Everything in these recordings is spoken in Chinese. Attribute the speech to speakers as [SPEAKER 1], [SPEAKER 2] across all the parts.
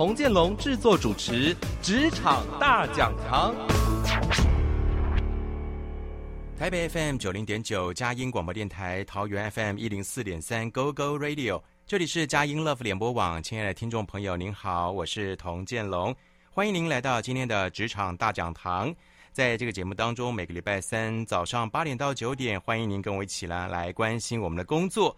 [SPEAKER 1] 童建龙制作主持《职场大讲堂》，
[SPEAKER 2] 台北 FM 九零点九，佳音广播电台，桃园 FM 一零四点三，Go Go Radio，这里是佳音 Love 联播网，亲爱的听众朋友，您好，我是童建龙，欢迎您来到今天的《职场大讲堂》。在这个节目当中，每个礼拜三早上八点到九点，欢迎您跟我一起来来关心我们的工作。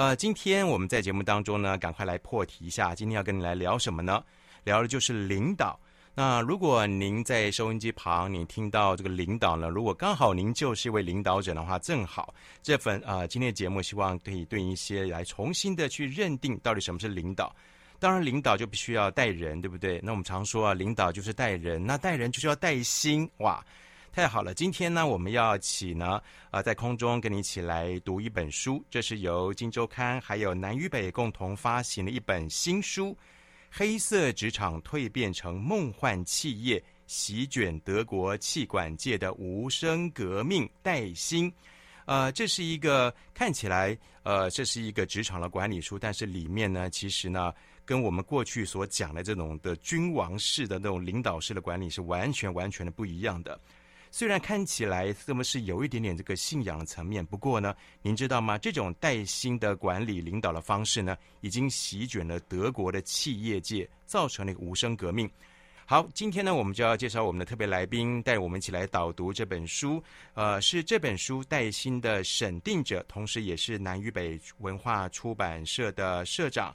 [SPEAKER 2] 呃，今天我们在节目当中呢，赶快来破题一下。今天要跟你来聊什么呢？聊的就是领导。那如果您在收音机旁，你听到这个领导呢，如果刚好您就是一位领导者的话，正好这份、呃，今天的节目希望可以对一些来重新的去认定到底什么是领导。当然，领导就必须要带人，对不对？那我们常说啊，领导就是带人，那带人就是要带心，哇！太好了，今天呢，我们要起呢，呃，在空中跟你一起来读一本书，这是由《金周刊》还有南与北共同发行的一本新书，《黑色职场蜕变成梦幻企业，席卷德国气管界的无声革命》带心。呃，这是一个看起来，呃，这是一个职场的管理书，但是里面呢，其实呢，跟我们过去所讲的这种的君王式的那种领导式的管理是完全完全的不一样的。虽然看起来这么是有一点点这个信仰的层面，不过呢，您知道吗？这种带薪的管理领导的方式呢，已经席卷了德国的企业界，造成了一个无声革命。好，今天呢，我们就要介绍我们的特别来宾，带我们一起来导读这本书。呃，是这本书带薪的审定者，同时也是南与北文化出版社的社长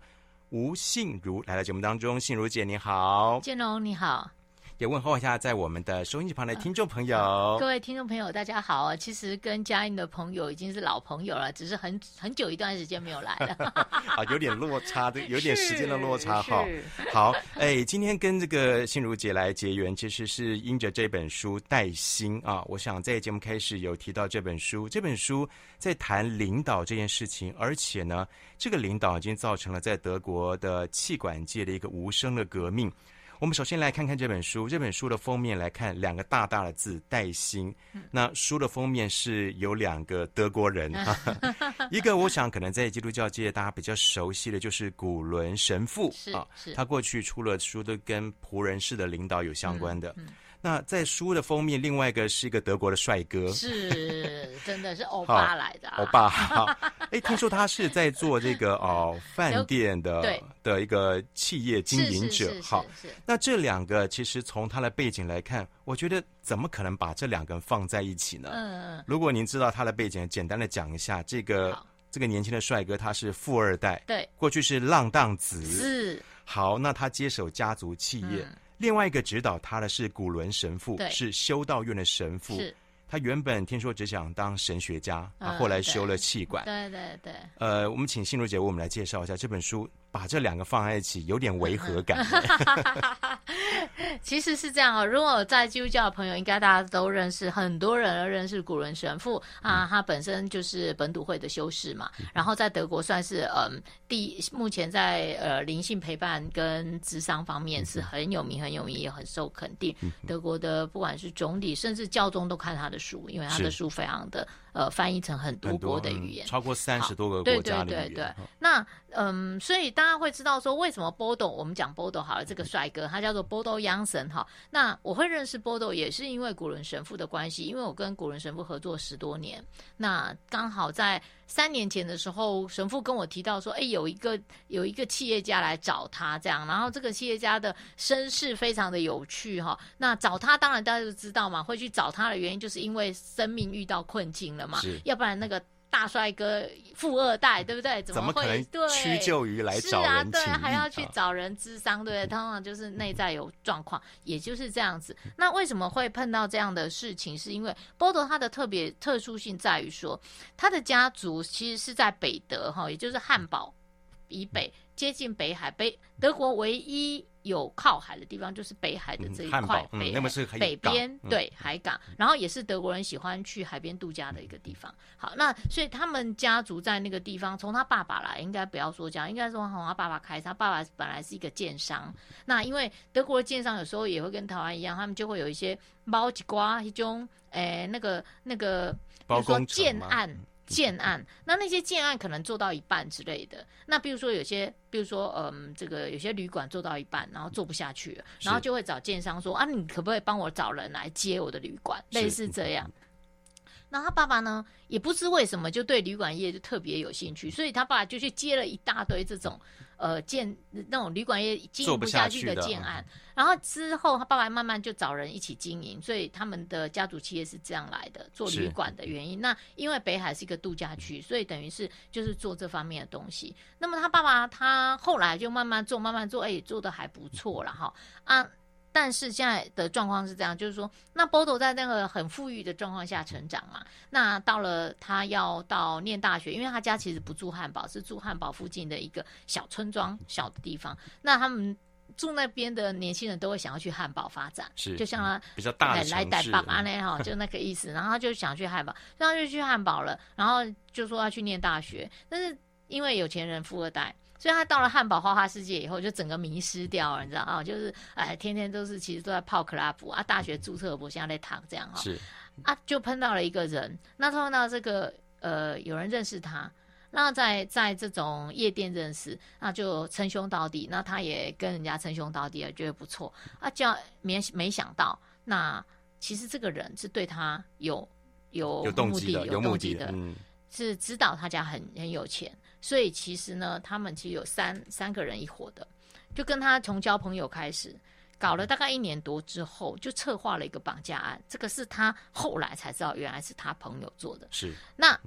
[SPEAKER 2] 吴信如来到节目当中。信如姐，你好。
[SPEAKER 3] 建龙，你好。
[SPEAKER 2] 也问候一下在我们的收音机旁的听众朋友。
[SPEAKER 3] 呃，各位听众朋友，大家好。其实跟嘉音的朋友已经是老朋友了，只是很很久一段时间没有来了。
[SPEAKER 2] 啊，有点落差的，有点时间的落差哈。好，哎，今天跟这个心如姐来结缘，其实是因着这本书带薪啊。我想在节目开始有提到这本书，这本书在谈领导这件事情，而且呢，这个领导已经造成了在德国的气管界的一个无声的革命。我们首先来看看这本书。这本书的封面来看，两个大大的字“带薪”。那书的封面是有两个德国人，一个我想可能在基督教界大家比较熟悉的就是古伦神父啊，他过去出了书都跟仆人式的领导有相关的。嗯嗯那在书的封面，另外一个是一个德国的帅哥，
[SPEAKER 3] 是，真的是欧巴来的，啊，
[SPEAKER 2] 欧巴。好，哎，听说他是在做这个哦 饭店的对的一个企业经营者。好，那这两个其实从他的背景来看，我觉得怎么可能把这两个人放在一起呢？嗯，如果您知道他的背景，简单的讲一下，这个这个年轻的帅哥他是富二代，对，过去是浪荡子，是。好，那他接手家族企业。嗯另外一个指导他的是古伦神父，是修道院的神父。他原本听说只想当神学家，啊，后来修了气管。对对对。呃，我们请心如姐为我们来介绍一下这本书。把这两个放在一起，有点违和感。
[SPEAKER 3] 其实是这样啊、哦，如果在基督教的朋友，应该大家都认识，很多人都认识古伦神父啊，他本身就是本笃会的修士嘛，然后在德国算是嗯，第目前在呃灵性陪伴跟智商方面是很有名、很有名，也很受肯定。德国的不管是总理，甚至教宗都看他的书，因为他的书非常的。呃，翻译成很多国的语言，
[SPEAKER 2] 超过三十多个国家的语言。
[SPEAKER 3] 对对对对，那嗯，所以大家会知道说，为什么 Bodo，我们讲 Bodo 好了，这个帅哥他叫做 Bodo Jansen 哈。那我会认识 Bodo 也是因为古伦神父的关系，因为我跟古伦神父合作十多年，那刚好在。三年前的时候，神父跟我提到说：“哎，有一个有一个企业家来找他，这样，然后这个企业家的身世非常的有趣哈。那找他，当然大家都知道嘛，会去找他的原因，就是因为生命遇到困境了嘛，要不然那个。”大帅哥，富二代，对不对？怎么会？怎么可能
[SPEAKER 2] 屈就于来找人？
[SPEAKER 3] 是啊，对，还要去找人咨商，对不对？通常就是内在有状况，也就是这样子。那为什么会碰到这样的事情？是因为波多他的特别特殊性在于说，他的家族其实是在北德哈，也就是汉堡以北，接近北海，北德国唯一。有靠海的地方，就是北海的这一块，
[SPEAKER 2] 北那么是
[SPEAKER 3] 北边对海港，然后也是德国人喜欢去海边度假的一个地方。好，那所以他们家族在那个地方，从他爸爸来，应该不要说这样，应该说从他爸爸开始，他爸爸本来是一个建商。那因为德国的建商有时候也会跟台湾一样，他们就会有一些包几瓜一种，诶，那个那个，比如说建案。建案，那那些建案可能做到一半之类的。那比如说有些，比如说嗯，这个有些旅馆做到一半，然后做不下去了，然后就会找建商说啊，你可不可以帮我找人来接我的旅馆？类似这样。那他爸爸呢，也不知为什么就对旅馆业就特别有兴趣，所以他爸爸就去接了一大堆这种。呃，建那种旅馆业经营不下去的建案，然后之后他爸爸慢慢就找人一起经营，所以他们的家族企业是这样来的，做旅馆的原因。那因为北海是一个度假区，所以等于是就是做这方面的东西。那么他爸爸他后来就慢慢做，慢慢做，哎，做的还不错了哈啊。但是现在的状况是这样，就是说，那波多在那个很富裕的状况下成长嘛。那到了他要到念大学，因为他家其实不住汉堡，是住汉堡附近的一个小村庄、小的地方。那他们住那边的年轻人都会想要去汉堡发展，是就像他
[SPEAKER 2] 比较大的
[SPEAKER 3] 来带爸爸呢哈，就那个意思。然后他就想去汉堡，然后就去汉堡了。然后就说要去念大学，但是因为有钱人富二代。所以他到了汉堡花花世界以后，就整个迷失掉了，你知道啊？就是哎，天天都是其实都在泡 club 啊，大学注册不现在在躺这样哈。是啊，就碰到了一个人，那碰到这个呃，有人认识他，那在在这种夜店认识，那就称兄道弟，那他也跟人家称兄道弟，觉得不错啊。叫没没想到，那其实这个人是对他有有目的、有动机的，有目的的，嗯，是知道他家很很有钱。所以其实呢，他们其实有三三个人一伙的，就跟他从交朋友开始，搞了大概一年多之后，就策划了一个绑架案。这个是他后来才知道，原来是他朋友做的。是，那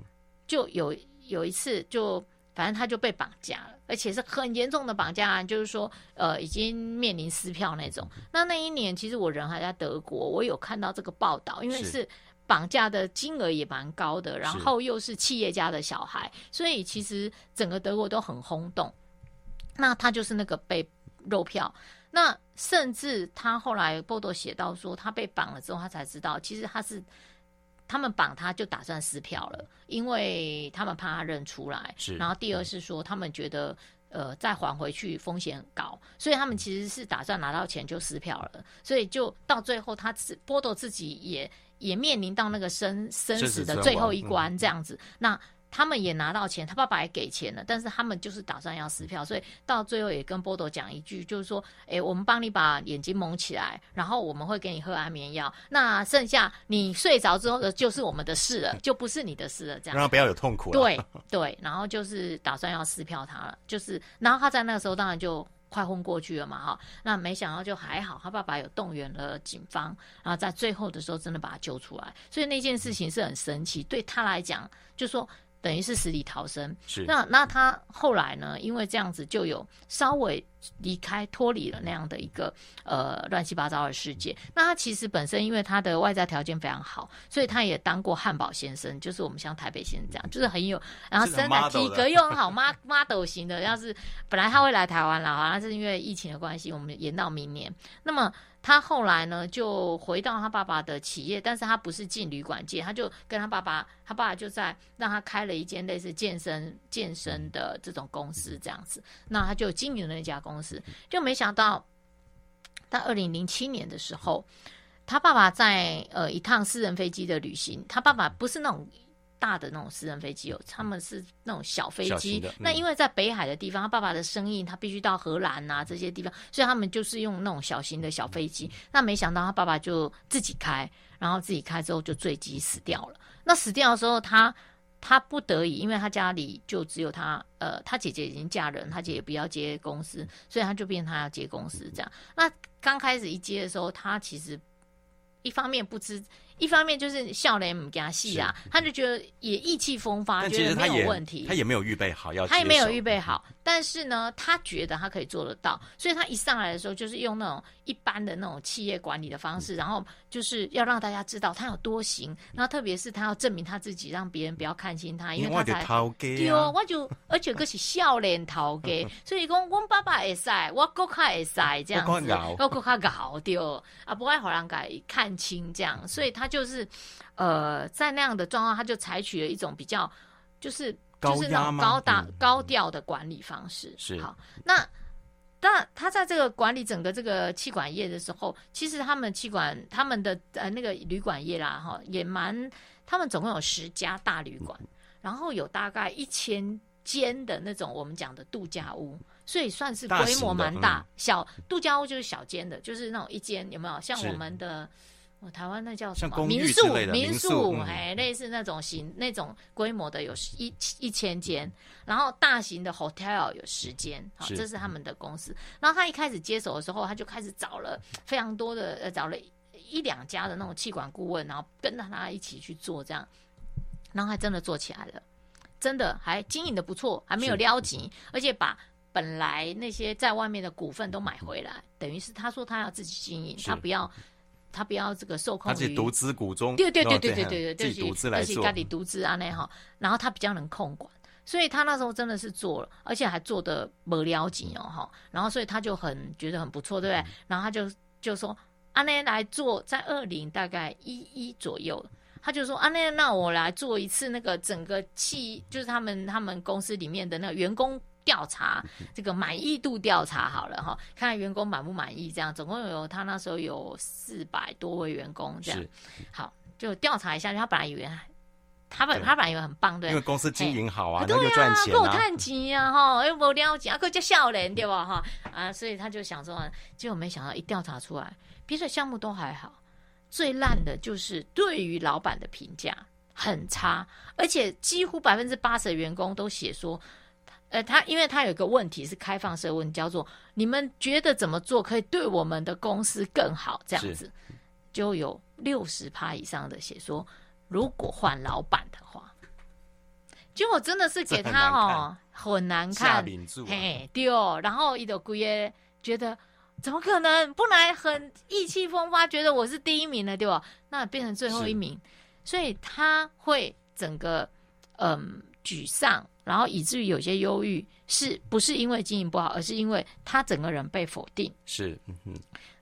[SPEAKER 3] 就有有一次就，反正他就被绑架了，而且是很严重的绑架案，就是说，呃，已经面临撕票那种。那那一年，其实我人还在德国，我有看到这个报道，因为是。绑架的金额也蛮高的，然后又是企业家的小孩，所以其实整个德国都很轰动。那他就是那个被肉票，那甚至他后来波多写到说，他被绑了之后，他才知道其实他是他们绑他就打算撕票了，因为他们怕他认出来。是，然后第二是说他们觉得呃再还回去风险很高，所以他们其实是打算拿到钱就撕票了，所以就到最后他自波多自己也。也面临到那个生生死的最后一关这样子，嗯、那他们也拿到钱，他爸爸也给钱了，但是他们就是打算要撕票，所以到最后也跟波多讲一句，就是说，哎、欸，我们帮你把眼睛蒙起来，然后我们会给你喝安眠药，那剩下你睡着之后的就是我们的事了，就不是你的事了，这样，
[SPEAKER 2] 让他不要有痛苦了。
[SPEAKER 3] 对对，然后就是打算要撕票他了，就是，然后他在那个时候当然就。快昏过去了嘛，哈，那没想到就还好，他爸爸有动员了警方，然后在最后的时候真的把他救出来，所以那件事情是很神奇，对他来讲，就说。等于是死里逃生，是那那他后来呢？因为这样子就有稍微离开脱离了那样的一个呃乱七八糟的世界。那他其实本身因为他的外在条件非常好，所以他也当过汉堡先生，就是我们像台北先生这样，就是很有，然后身材体格又很好，model 型的。要是本来他会来台湾了，好像是因为疫情的关系，我们延到明年。那么。他后来呢，就回到他爸爸的企业，但是他不是进旅馆界，他就跟他爸爸，他爸爸就在让他开了一间类似健身健身的这种公司这样子，那他就经营了那家公司，就没想到，在二零零七年的时候，他爸爸在呃一趟私人飞机的旅行，他爸爸不是那种。大的那种私人飞机哦，他们是那种小飞机。嗯、那因为在北海的地方，他爸爸的生意他必须到荷兰啊这些地方，所以他们就是用那种小型的小飞机。那没想到他爸爸就自己开，然后自己开之后就坠机死掉了。那死掉的时候，他他不得已，因为他家里就只有他，呃，他姐姐已经嫁人，他姐姐不要接公司，所以他就变成他要接公司这样。那刚开始一接的时候，他其实一方面不知。一方面就是笑脸唔加戏啊，他就觉得也意气风发，觉得没有问题。
[SPEAKER 2] 他也没有预备好要，
[SPEAKER 3] 他也没有预备好，但是呢，他觉得他可以做得到，所以他一上来的时候就是用那种一般的那种企业管理的方式，嗯、然后就是要让大家知道他有多行，然后特别是他要证明他自己，让别人不要看清他，因为他才对哦，我就而且可是笑脸逃给，所以讲我爸爸会使，我哥卡会使这样子，我哥卡搞掉啊，不爱好让改看清这样，所以他就是呃在那样的状况，他就采取了一种比较就是就是那种高大高调的管理方式，
[SPEAKER 2] 是
[SPEAKER 3] 好那。那他在这个管理整个这个气管业的时候，其实他们气管他们的呃那个旅馆业啦哈，也蛮他们总共有十家大旅馆，然后有大概一千间的那种我们讲的度假屋，所以算是规模蛮大。大嗯、小度假屋就是小间的，就是那种一间有没有像我们的？哦，台湾那叫什么民宿？民宿，哎，类似那种型那种规模的有一一千间，然后大型的 hotel 有十间，好，这是他们的公司。然后他一开始接手的时候，他就开始找了非常多的呃，找了一两家的那种气管顾问，然后跟着他一起去做这样，然后还真的做起来了，真的还经营的不错，还没有撩急，而且把本来那些在外面的股份都买回来，等于是他说他要自己经营，他不要。他不要这个受控于，他
[SPEAKER 2] 是独资股中，
[SPEAKER 3] 对对对对对对对，
[SPEAKER 2] 自己独资来做，
[SPEAKER 3] 自己独资啊那哈，然后他比较能控管，所以他那时候真的是做了，而且还做的没了解哦哈，然后所以他就很觉得很不错，对不对？嗯、然后他就就说阿内来做，在二零大概一一左右，他就说阿内那我来做一次那个整个企，就是他们他们公司里面的那个员工。调查这个满意度调查好了哈，看看员工满不满意。这样总共有他那时候有四百多位员工，这样好就调查一下。他本来以为他本他本来以为很棒，对，
[SPEAKER 2] 因为公司经营好啊，
[SPEAKER 3] 对啊，够赚钱啊哈，又
[SPEAKER 2] 不
[SPEAKER 3] 了解啊，够叫笑脸对吧哈啊，所以他就想说，结果没想到一调查出来，别的项目都还好，最烂的就是对于老板的评价很差，而且几乎百分之八十的员工都写说。呃，他因为他有一个问题是开放式问，叫做你们觉得怎么做可以对我们的公司更好？这样子就有六十趴以上的写说，如果换老板的话，结果真的是给他哦很难看，嘿，对哦，然后一朵姑爷觉得怎么可能不来很意气风发，觉得我是第一名的，对吧？那变成最后一名，所以他会整个嗯沮丧。然后以至于有些忧郁，是不是因为经营不好，而是因为他整个人被否定？
[SPEAKER 2] 是，嗯哼，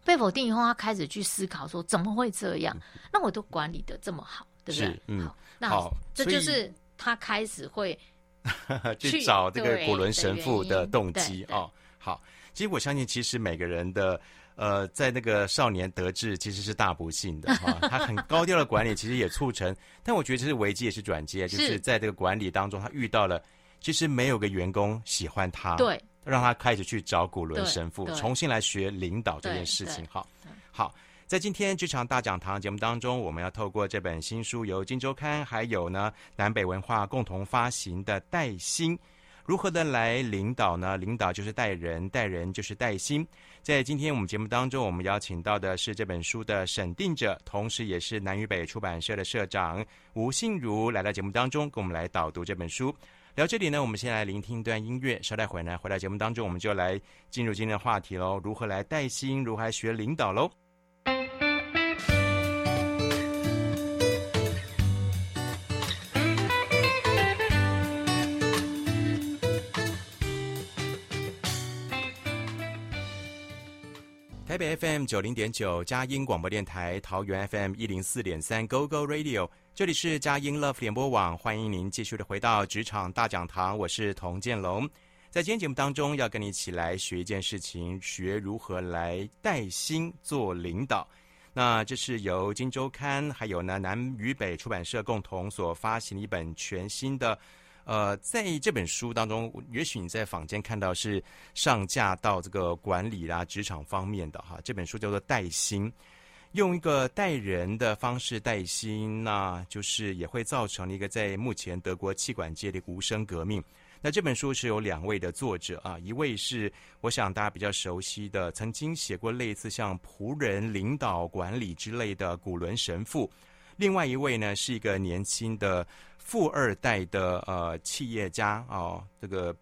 [SPEAKER 3] 被否定以后，他开始去思考说怎么会这样？嗯、那我都管理的这么好，对不对？
[SPEAKER 2] 是嗯，
[SPEAKER 3] 好，那这就是他开始会
[SPEAKER 2] 去，去找这个古伦神父的动机哦。好，其实我相信，其实每个人的。呃，在那个少年得志其实是大不幸的哈，他很高调的管理，其实也促成，但我觉得这是危机也是转机，就是在这个管理当中，他遇到了其实没有个员工喜欢他，
[SPEAKER 3] 对，
[SPEAKER 2] 让他开始去找古伦神父，重新来学领导这件事情。好，好，在今天这场大讲堂节目当中，我们要透过这本新书，由金周刊还有呢南北文化共同发行的《带薪》。如何的来领导呢？领导就是带人，带人就是带心。在今天我们节目当中，我们邀请到的是这本书的审定者，同时也是南与北出版社的社长吴信如，来到节目当中，跟我们来导读这本书。聊这里呢，我们先来聆听一段音乐，稍待会呢，回到节目当中，我们就来进入今天的话题喽。如何来带薪？如何来学领导喽？FM 九零点九，佳音广播电台，桃园 FM 一零四点三，Go Go Radio，这里是佳音 Love 联播网，欢迎您继续的回到职场大讲堂，我是童建龙。在今天节目当中，要跟你一起来学一件事情，学如何来带薪做领导。那这是由金周刊还有呢南与北出版社共同所发行的一本全新的。呃，在这本书当中，也许你在坊间看到是上架到这个管理啦、职场方面的哈。这本书叫做《带薪》，用一个带人的方式带薪，那就是也会造成一个在目前德国气管界的无声革命。那这本书是有两位的作者啊，一位是我想大家比较熟悉的，曾经写过类似像仆人领导管理之类的古伦神父。另外一位呢是一个年轻的富二代的呃企业家哦，这个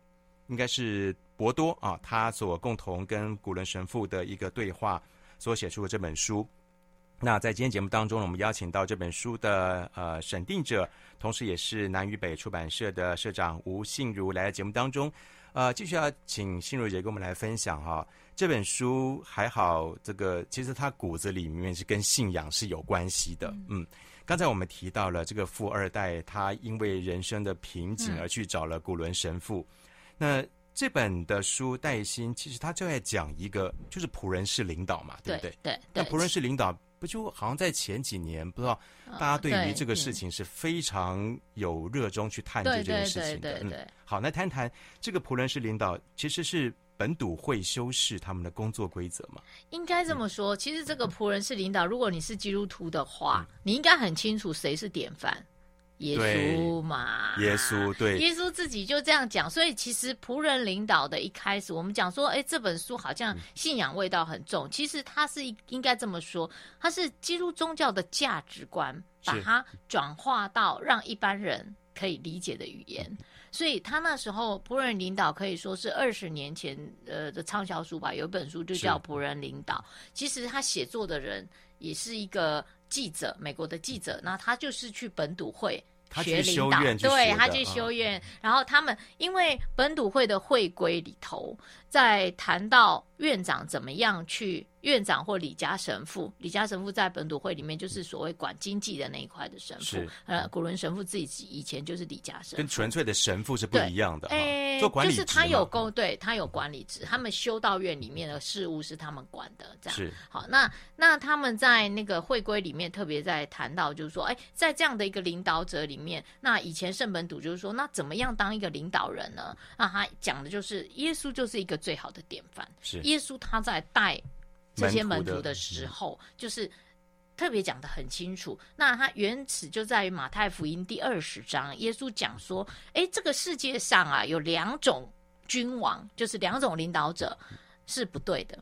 [SPEAKER 2] 应该是博多啊，他所共同跟古伦神父的一个对话所写出的这本书。那在今天节目当中，我们邀请到这本书的呃审定者，同时也是南与北出版社的社长吴信如来到节目当中，呃，继续要请信如姐跟我们来分享哈、哦。这本书还好，这个其实它骨子里面是跟信仰是有关系的。嗯，刚才我们提到了这个富二代，他因为人生的瓶颈而去找了古伦神父。嗯、那这本的书带薪，其实他就在讲一个，就是仆人式领导嘛，对不对？对。对，那仆人式领导不。就好像在前几年，不知道大家对于这个事情是非常有热衷去探究这件事情的。嗯，好，那谈谈这个仆人式领导，其实是本笃会修饰他们的工作规则吗？
[SPEAKER 3] 应该这么说，其实这个仆人是领导，如果你是基督徒的话，嗯，你应该很清楚谁是典范。耶稣嘛，
[SPEAKER 2] 耶稣对，
[SPEAKER 3] 耶稣自己就这样讲，所以其实仆人领导的一开始，我们讲说，哎，这本书好像信仰味道很重，嗯、其实它是应该这么说，它是基督宗教的价值观，把它转化到让一般人可以理解的语言，所以他那时候仆人领导可以说是二十年前呃的畅销书吧，有一本书就叫仆人领导，其实他写作的人也是一个。记者，美国的记者，那他就是去本笃会学领导，对，他去修院，然后他们因为本笃会的会规里头，在谈到院长怎么样去。院长或李家神父，李家神父在本笃会里面就是所谓管经济的那一块的神父。呃，古伦神父自己以前就是李家神父，
[SPEAKER 2] 跟纯粹的神父是不一样的。
[SPEAKER 3] 哎，做管理就是他有工，对他有管理职，他们修道院里面的事务是他们管的，这样。是好，那那他们在那个会规里面特别在谈到，就是说，哎，在这样的一个领导者里面，那以前圣本笃就是说，那怎么样当一个领导人呢？那他讲的就是耶稣就是一个最好的典范。是耶稣他在带。这些门徒的时候，就是特别讲的很清楚。那它原始就在于马太福音第二十章，耶稣讲说：“哎，这个世界上啊，有两种君王，就是两种领导者是不对的。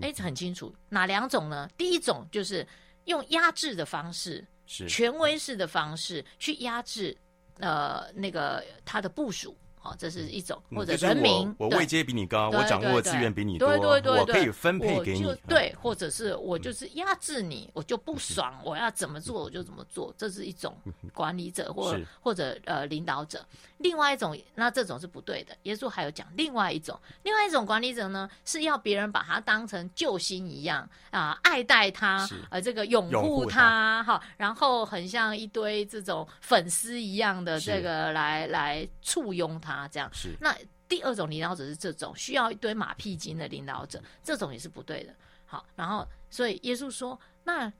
[SPEAKER 3] 哎，很清楚，哪两种呢？第一种就是用压制的方式，是权威式的方式去压制呃那个他的部属。”哦，这是一种或者人民，
[SPEAKER 2] 我位阶比你高，我掌握的资源比你多，对对对，我可以分配给你。
[SPEAKER 3] 对，或者是我就是压制你，我就不爽，我要怎么做我就怎么做，这是一种管理者或或者呃领导者。另外一种，那这种是不对的。耶稣还有讲另外一种，另外一种管理者呢，是要别人把他当成救星一样啊，爱戴他，呃，这个拥护他，哈，然后很像一堆这种粉丝一样的这个来来簇拥他。啊，这样是。那第二种领导者是这种需要一堆马屁精的领导者，这种也是不对的。好，然后所以耶稣说：“那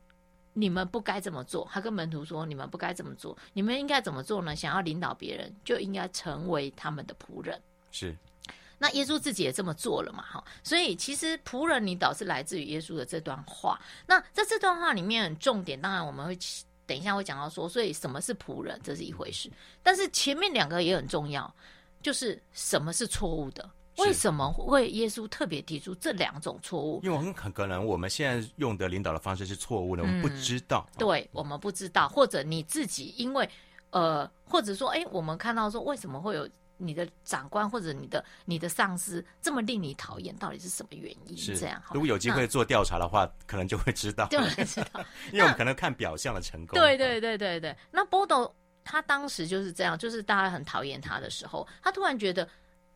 [SPEAKER 3] 你们不该这么做。”他跟门徒说：“你们不该这么做，你们应该怎么做呢？想要领导别人，就应该成为他们的仆人。”是。那耶稣自己也这么做了嘛？哈，所以其实仆人领导是来自于耶稣的这段话。那在这段话里面，重点当然我们会。等一下会讲到说，所以什么是仆人，这是一回事。但是前面两个也很重要，就是什么是错误的？为什么会耶稣特别提出这两种错误？
[SPEAKER 2] 因为很可可能我们现在用的领导的方式是错误的，我们不知道。
[SPEAKER 3] 嗯、对，我们不知道，或者你自己因为呃，或者说，哎，我们看到说为什么会有？你的长官或者你的你的上司这么令你讨厌，到底是什么原因？是这样。
[SPEAKER 2] 如果有机会做调查的话，可能就会知道。
[SPEAKER 3] 就会知道，
[SPEAKER 2] 因为我们可能看表象的成功。
[SPEAKER 3] 对对对对对。那波斗他当时就是这样，就是大家很讨厌他的时候，他突然觉得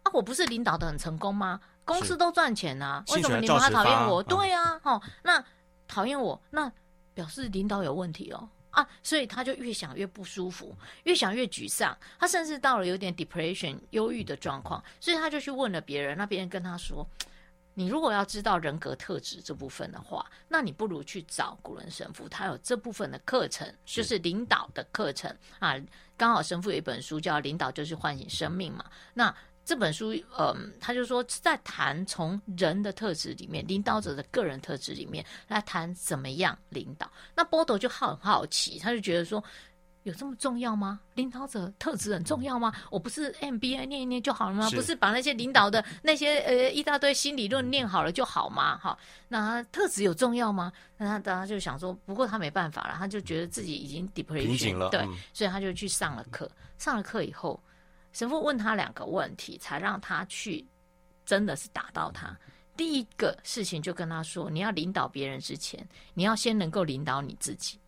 [SPEAKER 3] 啊，我不是领导的很成功吗？公司都赚钱啊，为什么你们还讨厌我？对啊，哦，那讨厌我，那表示领导有问题哦。啊，所以他就越想越不舒服，越想越沮丧，他甚至到了有点 depression 忧郁的状况，所以他就去问了别人，那别人跟他说：“你如果要知道人格特质这部分的话，那你不如去找古伦神父，他有这部分的课程，就是领导的课程啊。刚好神父有一本书叫《领导就是唤醒生命》嘛，那。”这本书，嗯，他就说在谈从人的特质里面，领导者的个人特质里面来谈怎么样领导。那波多就很好奇，他就觉得说，有这么重要吗？领导者特质很重要吗？我不是 MBA 念一念就好了吗？不是把那些领导的 那些呃一大堆新理论念好了就好吗？哈，那特质有重要吗？那他当然就想说，不过他没办法了，他就觉得自己已经 depression 了，对，所以他就去上了课。上了课以后，神父问他两个问题，才让他去真的是打到他。第一个事情就跟他说，你要领导别人之前，你要先能够领导你自己。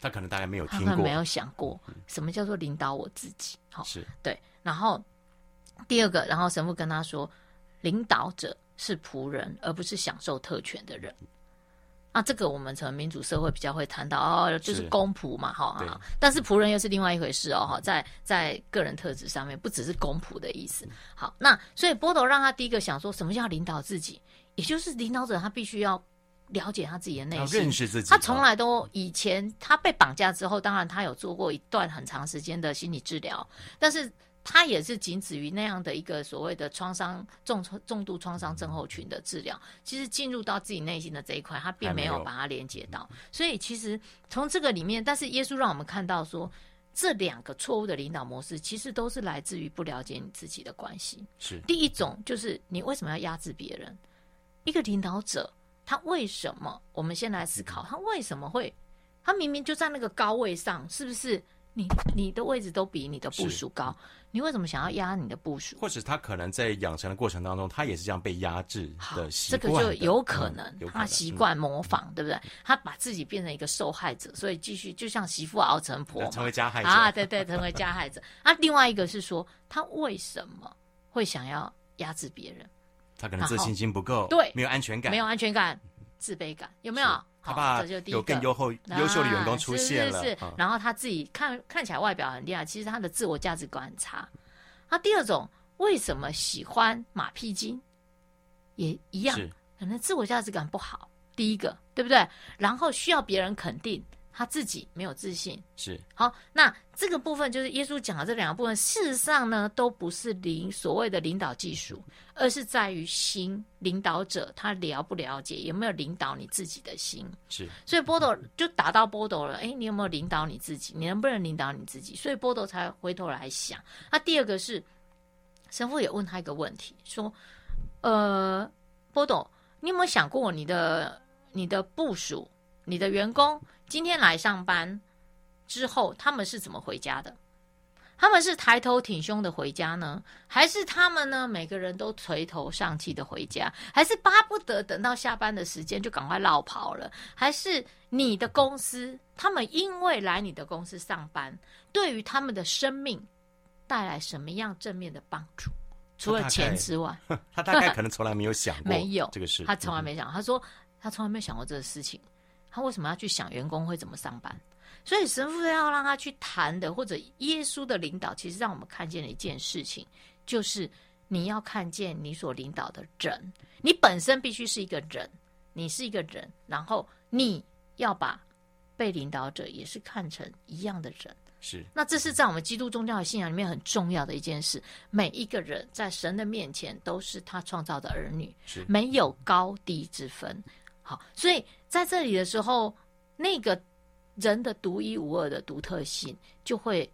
[SPEAKER 2] 他可能大概没有听过，
[SPEAKER 3] 他没有想过什么叫做领导我自己。好，是对。然后第二个，然后神父跟他说，领导者是仆人，而不是享受特权的人。那这个我们从民主社会比较会谈到哦，就是公仆嘛，哈。但是仆人又是另外一回事哦，哈，在在个人特质上面，不只是公仆的意思。好，那所以波多让他第一个想说什么叫领导自己，也就是领导者他必须要。了解他自己的内心，认识自己。他从来都以前他被绑架之后，当然他有做过一段很长时间的心理治疗，但是他也是仅止于那样的一个所谓的创伤重重度创伤症候群的治疗。其实进入到自己内心的这一块，他并没有把它连接到。所以其实从这个里面，但是耶稣让我们看到说，这两个错误的领导模式，其实都是来自于不了解你自己的关系。是第一种，就是你为什么要压制别人？一个领导者。他为什么？我们先来思考，他为什么会？他明明就在那个高位上，是不是？你你的位置都比你的部署高，你为什么想要压你的部署？
[SPEAKER 2] 或者他可能在养成的过程当中，他也是这样被压制的习惯。
[SPEAKER 3] 这个就有可能，嗯、他习惯模仿，嗯、对不对？他把自己变成一个受害者，所以继续就像媳妇熬成婆，
[SPEAKER 2] 成为加害者
[SPEAKER 3] 啊！对对，成为加害者。啊，另外一个是说，他为什么会想要压制别人？
[SPEAKER 2] 他可能自信心不够，
[SPEAKER 3] 对，
[SPEAKER 2] 没有安全感，
[SPEAKER 3] 没有安全感，自卑感，有没有？
[SPEAKER 2] 他怕有更优厚、优秀的员工出现了，
[SPEAKER 3] 是是是。然后他自己看看起来外表很厉害，其实他的自我价值观很差。那第二种，为什么喜欢马屁精？也一样，可能自我价值感不好。第一个，对不对？然后需要别人肯定。他自己没有自信，是好。那这个部分就是耶稣讲的这两个部分，事实上呢，都不是领所谓的领导技术，而是在于心。领导者他了不了解，有没有领导你自己的心？是。所以波多就打到波多了，哎，你有没有领导你自己？你能不能领导你自己？所以波多才回头来想。那第二个是神父也问他一个问题，说：呃，波多，你有没有想过你的你的部署？你的员工今天来上班之后，他们是怎么回家的？他们是抬头挺胸的回家呢，还是他们呢？每个人都垂头丧气的回家，还是巴不得等到下班的时间就赶快落跑了？还是你的公司，他们因为来你的公司上班，对于他们的生命带来什么样正面的帮助？除了钱之外，
[SPEAKER 2] 他大概 可能从来没有想过，没有这个事，
[SPEAKER 3] 他从来没想。他说他从来没有想过这个事情。他为什么要去想员工会怎么上班？所以神父要让他去谈的，或者耶稣的领导，其实让我们看见了一件事情，就是你要看见你所领导的人，你本身必须是一个人，你是一个人，然后你要把被领导者也是看成一样的人。是，那这是在我们基督宗教的信仰里面很重要的一件事。每一个人在神的面前都是他创造的儿女，是没有高低之分。好，所以在这里的时候，那个人的独一无二的独特性，就会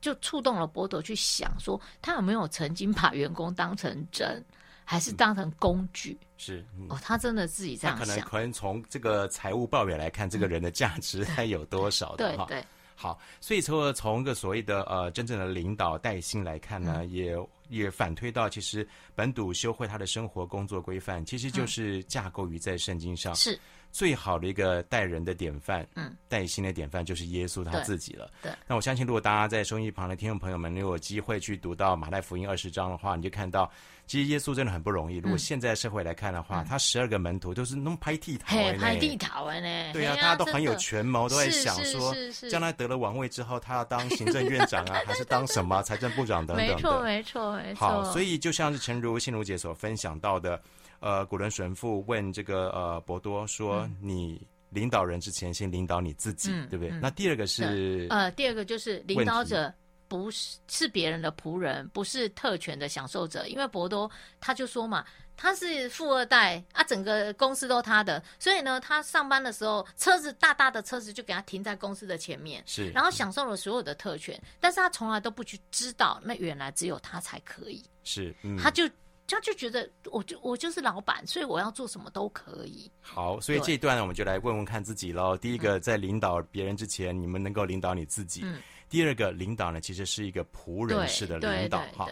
[SPEAKER 3] 就触动了波多去想说，他有没有曾经把员工当成人，还是当成工具？嗯、是、嗯、哦，他真的自己这样想。可能
[SPEAKER 2] 可能从这个财务报表来看，这个人的价值 还有多少的哈？对，好，所以从从一个所谓的呃真正的领导带薪来看呢，嗯、也。也反推到，其实本笃修会他的生活工作规范，其实就是架构于在圣经上，是最好的一个待人的典范，嗯，带薪的典范就是耶稣他自己了。对，那我相信，如果大家在收音机旁的听众朋友们，你有机会去读到马太福音二十章的话，你就看到。其实耶稣真的很不容易。如果现在社会来看的话，嗯、他十二个门徒都是弄拍地头，
[SPEAKER 3] 拍地头呢。
[SPEAKER 2] 对啊，大家都很有权谋，都在想说，将来得了王位之后，他要当行政院长啊，还是当什么财政部长等等的。没错，
[SPEAKER 3] 没错，没错。
[SPEAKER 2] 好，所以就像是诚如心如姐所分享到的，呃，古伦神父问这个呃博多说：“嗯、你领导人之前，先领导你自己，嗯、对不对？”嗯、那第二个是
[SPEAKER 3] 呃，第二个就是领导者。不是是别人的仆人，不是特权的享受者。因为博多他就说嘛，他是富二代啊，整个公司都他的，所以呢，他上班的时候车子大大的车子就给他停在公司的前面，
[SPEAKER 2] 是，
[SPEAKER 3] 然后享受了所有的特权，但是他从来都不去知道，那原来只有他才可以，
[SPEAKER 2] 是，嗯、
[SPEAKER 3] 他就他就觉得我就我就是老板，所以我要做什么都可以。
[SPEAKER 2] 好，所以这一段呢，我们就来问问看自己喽。第一个，在领导别人之前，嗯、你们能够领导你自己；嗯、第二个，领导呢，其实是一个仆人式的领导，哈。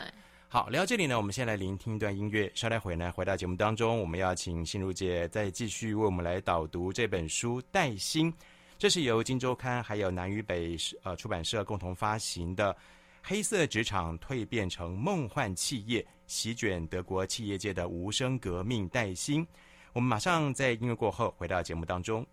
[SPEAKER 2] 好，聊到这里呢，我们先来聆听一段音乐。稍待会呢，回到节目当中，我们要请心如姐再继续为我们来导读这本书《带薪》，这是由金周刊还有南与北呃出版社共同发行的《黑色职场蜕变成梦幻企业，席卷德国企业界的无声革命带薪》。我们马上在音乐过后回到节目当中。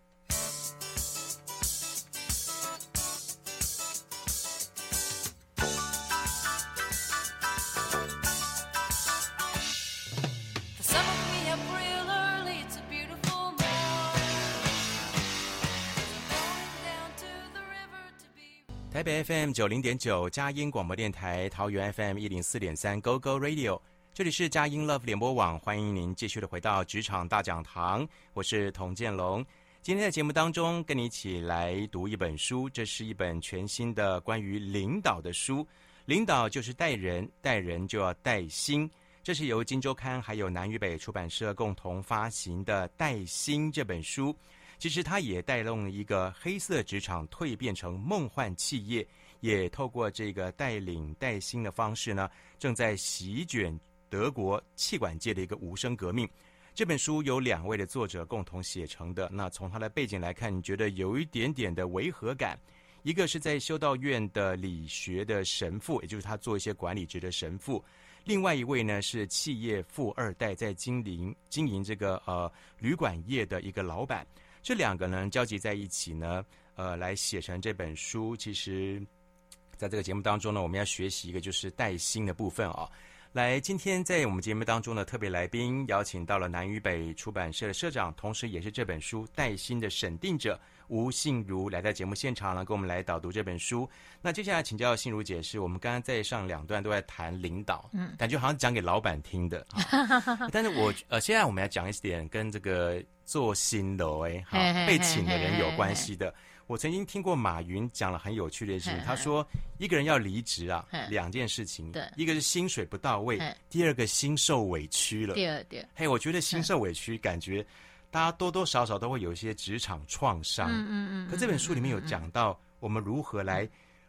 [SPEAKER 2] FM 九零点九佳音广播电台，桃园 FM 一零四点三 Go Go Radio，这里是佳音 Love 联播网，欢迎您继续的回到职场大讲堂，我是童建龙。今天在节目当中跟你一起来读一本书，这是一本全新的关于领导的书，领导就是带人，带人就要带心。这是由金周刊还有南与北出版社共同发行的《带心》这本书。其实它也带动了一个黑色职场蜕变成梦幻企业，也透过这个带领带薪的方式呢，正在席卷德国气管界的一个无声革命。这本书由两位的作者共同写成的。那从他的背景来看，你觉得有一点点的违和感。一个是在修道院的理学的神父，也就是他做一些管理职的神父；另外一位呢是企业富二代，在经营经营这个呃旅馆业的一个老板。这两个呢交集在一起呢，呃，来写成这本书。其实，在这个节目当中呢，我们要学习一个就是带薪的部分啊。来，今天在我们节目当中呢，特别来宾邀请到了南与北出版社的社长，同时也是这本书《带薪》的审定者吴信如，来在节目现场呢，跟我们来导读这本书。那接下来请教信如解释，我们刚刚在上两段都在谈领导，嗯，感觉好像讲给老板听的。但是我呃，现在我们要讲一点跟这个。做新楼诶，好被请的人有关系的。我曾经听过马云讲了很有趣的事情，他说一个人要离职啊，两件事情，对，一个是薪水不到位，第二个心受委屈了。第二点，嘿，我觉得心受委屈，感觉大家多多少少都会有一些职场创伤。嗯嗯嗯。可这本书里面有讲到我们如何来，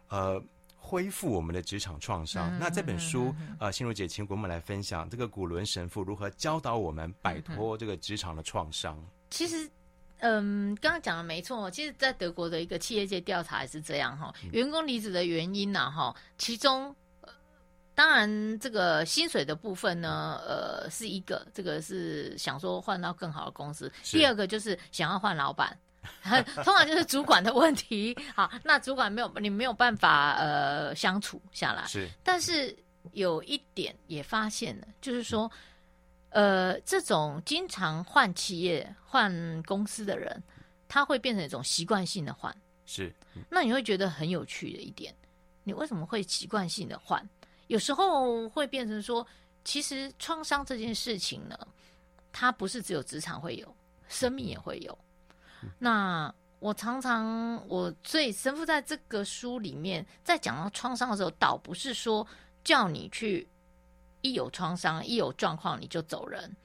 [SPEAKER 2] 呃。恢复我们的职场创伤。嗯、那这本书，呃，心如姐，请给我们来分享这个古伦神父如何教导我们摆脱这个职场的创伤。
[SPEAKER 3] 其实，嗯，刚刚讲的没错。其实，在德国的一个企业界调查也是这样哈。员工离职的原因呢，哈，其中，当然这个薪水的部分呢，呃，是一个，这个是想说换到更好的公司。第二个就是想要换老板。通常就是主管的问题，好，那主管没有你没有办法呃相处下来，是。但是有一点也发现了，就是说，呃，这种经常换企业、换公司的人，他会变成一种习惯性的换，
[SPEAKER 2] 是。
[SPEAKER 3] 那你会觉得很有趣的一点，你为什么会习惯性的换？有时候会变成说，其实创伤这件事情呢，它不是只有职场会有，生命也会有。那我常常，我所以神父在这个书里面，在讲到创伤的时候，倒不是说叫你去一有创伤、一有状况你就走人，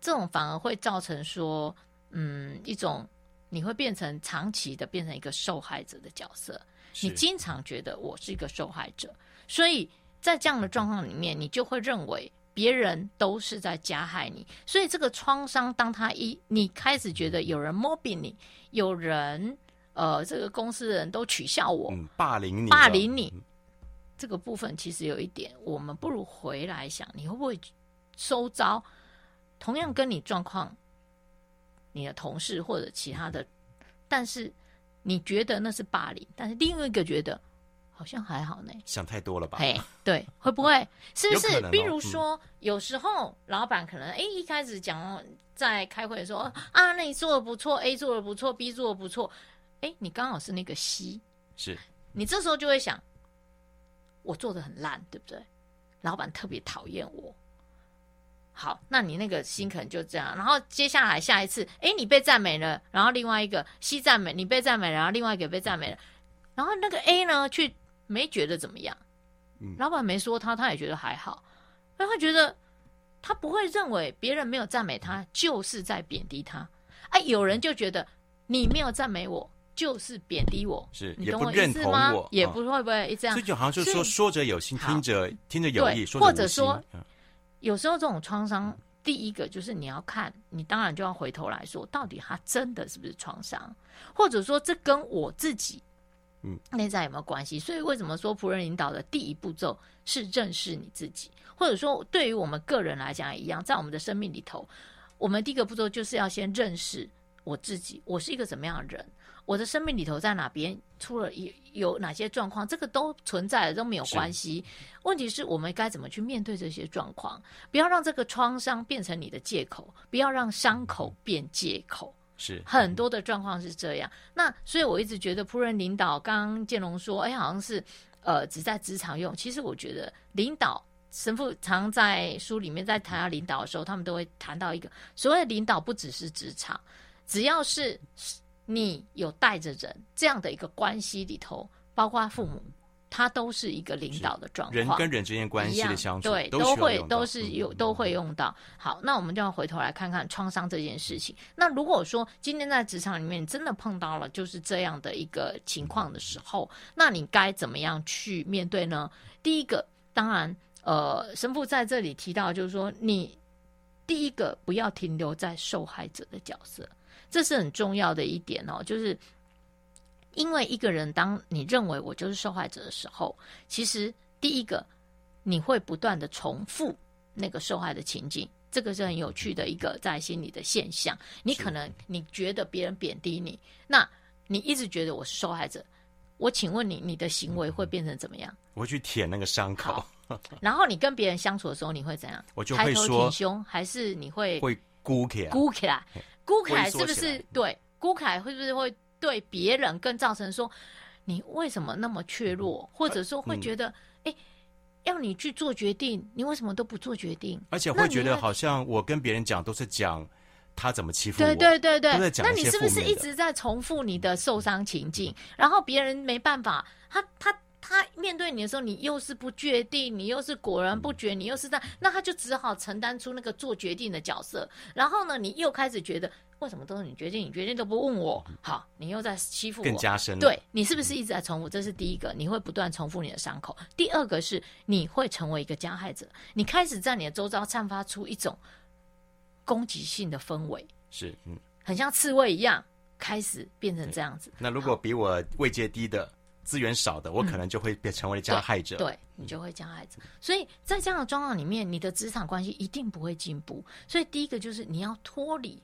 [SPEAKER 3] 这种反而会造成说，嗯，一种你会变成长期的变成一个受害者的角色，你经常觉得我是一个受害者，所以在这样的状况里面，你就会认为。别人都是在加害你，所以这个创伤，当他一你开始觉得有人 mobbing 你，有人呃，这个公司的人都取笑我，
[SPEAKER 2] 嗯、霸凌你，
[SPEAKER 3] 霸凌你，这个部分其实有一点，我们不如回来想，你会不会收招？同样跟你状况，你的同事或者其他的，但是你觉得那是霸凌，但是另外一个觉得。好像还好呢，
[SPEAKER 2] 想太多了吧？
[SPEAKER 3] 哎，对，会不会？是不是？哦、比如说，嗯、有时候老板可能哎，一开始讲在开会的时候啊，那你做的不错，A 做的不错，B 做的不错，哎，你刚好是那个 C，
[SPEAKER 2] 是
[SPEAKER 3] 你这时候就会想，我做的很烂，对不对？老板特别讨厌我，好，那你那个心可能就这样。然后接下来下一次，哎，你被赞美了，然后另外一个 C 赞美你被赞美了，然后另外一个被赞美了，然后那个 A 呢，却没觉得怎么样。嗯，老板没说他，他也觉得还好，他觉得他不会认为别人没有赞美他就是在贬低他。哎，有人就觉得你没有赞美我。就是贬低我，
[SPEAKER 2] 是
[SPEAKER 3] 你懂我
[SPEAKER 2] 意思吗？
[SPEAKER 3] 也不会不会这样，
[SPEAKER 2] 所以就好像就是说说者有心，听者听者有意，
[SPEAKER 3] 或者说有时候这种创伤，第一个就是你要看，你当然就要回头来说，到底他真的是不是创伤，或者说这跟我自己嗯内在有没有关系？所以为什么说仆人引导的第一步骤是认识你自己，或者说对于我们个人来讲也一样，在我们的生命里头，我们第一个步骤就是要先认识我自己，我是一个怎么样的人。我的生命里头在哪边出了有有哪些状况，这个都存在的，都没有关系。问题是我们该怎么去面对这些状况？不要让这个创伤变成你的借口，不要让伤口变借口。
[SPEAKER 2] 是
[SPEAKER 3] 很多的状况是这样。那所以我一直觉得仆人领导，刚刚建龙说，哎，好像是呃只在职场用。其实我觉得领导神父常在书里面在谈到领导的时候，他们都会谈到一个所谓的领导，不只是职场，只要是。你有带着人这样的一个关系里头，包括父母，他都是一个领导的状况。
[SPEAKER 2] 人跟人之间关系的相处，
[SPEAKER 3] 对，都，都会都是有都会用到。好，那我们就要回头来看看创伤这件事情。那如果说今天在职场里面真的碰到了就是这样的一个情况的时候，那你该怎么样去面对呢？第一个，当然，呃，神父在这里提到，就是说，你第一个不要停留在受害者的角色。这是很重要的一点哦，就是因为一个人，当你认为我就是受害者的时候，其实第一个你会不断的重复那个受害的情景，这个是很有趣的一个在心理的现象。你可能你觉得别人贬低你，那你一直觉得我是受害者。我请问你，你的行为会变成怎么样？
[SPEAKER 2] 我会去舔那个伤口。
[SPEAKER 3] 然后你跟别人相处的时候，你会怎样？
[SPEAKER 2] 我就会说，抬头挺胸，
[SPEAKER 3] 还是你会
[SPEAKER 2] 会箍起来？
[SPEAKER 3] 箍起来。孤凯是不是对？孤凯会不是会对别人更造成说，你为什么那么怯弱？或者说会觉得，哎、嗯，要你去做决定，你为什么都不做决定？
[SPEAKER 2] 而且会觉得好像我跟别人讲都是讲他怎么欺负我，
[SPEAKER 3] 对
[SPEAKER 2] 对对对。
[SPEAKER 3] 那你是不是一直在重复你的受伤情境？然后别人没办法，他他。他面对你的时候，你又是不决定，你又是果然不决，你又是这样，那他就只好承担出那个做决定的角色。然后呢，你又开始觉得为什么都是你决定，你决定都不问我，好，你又在欺负我，
[SPEAKER 2] 更加深。
[SPEAKER 3] 对，你是不是一直在重复？这是第一个，你会不断重复你的伤口。第二个是你会成为一个加害者，你开始在你的周遭散发出一种攻击性的氛围，
[SPEAKER 2] 是，嗯，
[SPEAKER 3] 很像刺猬一样，开始变成这样子。
[SPEAKER 2] 那如果比我位阶低的？资源少的，我可能就会变成为加害者。
[SPEAKER 3] 嗯、对，对你就会加害者。所以在这样的状况里面，你的职场关系一定不会进步。所以第一个就是你要脱离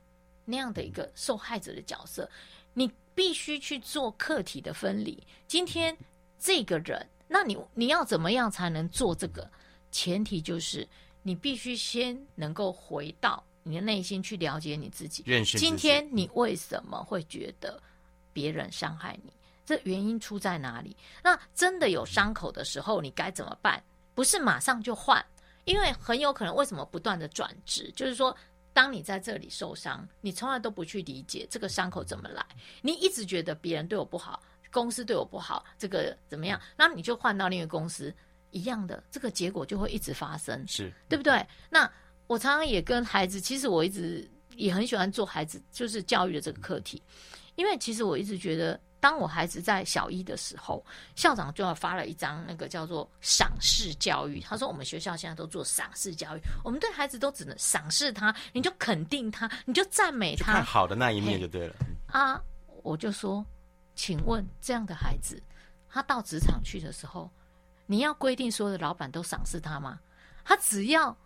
[SPEAKER 3] 那样的一个受害者的角色，你必须去做客体的分离。今天这个人，那你你要怎么样才能做这个？前提就是你必须先能够回到你的内心去了解你自己，
[SPEAKER 2] 认识。
[SPEAKER 3] 今天你为什么会觉得别人伤害你？这原因出在哪里？那真的有伤口的时候，你该怎么办？不是马上就换，因为很有可能为什么不断的转职？就是说，当你在这里受伤，你从来都不去理解这个伤口怎么来，你一直觉得别人对我不好，公司对我不好，这个怎么样？那你就换到另一个公司，一样的这个结果就会一直发生，
[SPEAKER 2] 是
[SPEAKER 3] 对不对？那我常常也跟孩子，其实我一直也很喜欢做孩子，就是教育的这个课题，因为其实我一直觉得。当我孩子在小一的时候，校长就要发了一张那个叫做赏识教育。他说：“我们学校现在都做赏识教育，我们对孩子都只能赏识他，你就肯定他，你就赞美他，
[SPEAKER 2] 看好的那一面就对了。”
[SPEAKER 3] 啊，我就说，请问这样的孩子，他到职场去的时候，你要规定所有的老板都赏识他吗？他只要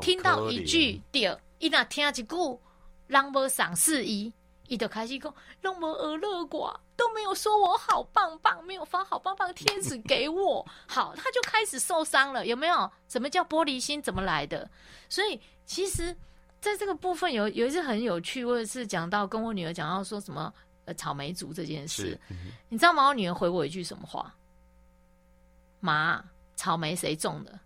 [SPEAKER 3] 听到一句“第二”，一那听几句，让我赏识一。伊就开始讲，让我儿乐寡都没有说我好棒棒，没有发好棒棒贴纸给我，好，他就开始受伤了，有没有？什么叫玻璃心？怎么来的？所以其实在这个部分有有一次很有趣，或者是讲到跟我女儿讲到说什么呃草莓族这件事，嗯、你知道吗？我女儿回我一句什么话？妈，草莓谁种的？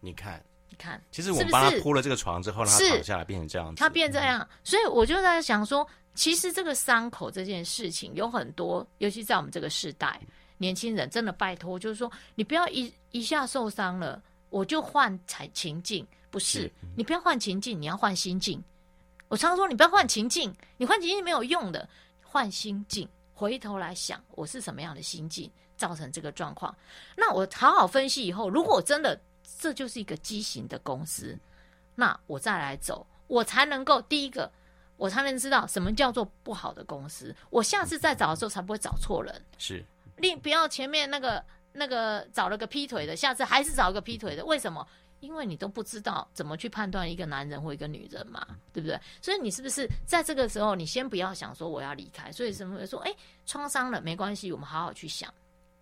[SPEAKER 2] 你看，
[SPEAKER 3] 你看，
[SPEAKER 2] 其实我帮他铺了这个床之后，让他躺下来变成这样子，
[SPEAKER 3] 他变这样，所以我就在想说，其实这个伤口这件事情有很多，尤其在我们这个时代，年轻人真的拜托，就是说你不要一一下受伤了，我就换才情境，不是，是你不要换情境，你要换心境。我常说，你不要换情境，你换情境没有用的，换心境，回头来想，我是什么样的心境造成这个状况？那我好好分析以后，如果真的。这就是一个畸形的公司，那我再来走，我才能够第一个，我才能知道什么叫做不好的公司。我下次再找的时候才不会找错人。
[SPEAKER 2] 是，
[SPEAKER 3] 你不要前面那个那个找了个劈腿的，下次还是找一个劈腿的，为什么？因为你都不知道怎么去判断一个男人或一个女人嘛，对不对？所以你是不是在这个时候，你先不要想说我要离开？所以什么会说，哎，创伤了没关系，我们好好去想。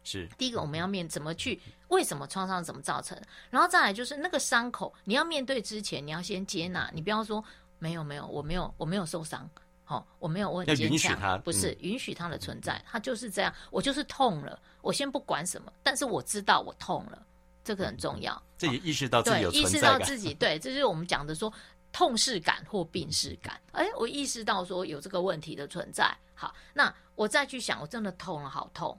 [SPEAKER 2] 是
[SPEAKER 3] 第一个，我们要面怎么去？为什么创伤怎么造成？然后再来就是那个伤口，你要面对之前，你要先接纳。你不要说没有没有，我没有我没有受伤，好，我没有，我很坚强。
[SPEAKER 2] 要允许他，
[SPEAKER 3] 不是、嗯、允许他的存在，他就是这样。我就是痛了，我先不管什么，但是我知道我痛了，这个很重要。
[SPEAKER 2] 自己意识到自己有存在
[SPEAKER 3] 意识到自己对，这就是我们讲的说痛视感或病视感。哎，我意识到说有这个问题的存在，好，那我再去想，我真的痛了，好痛。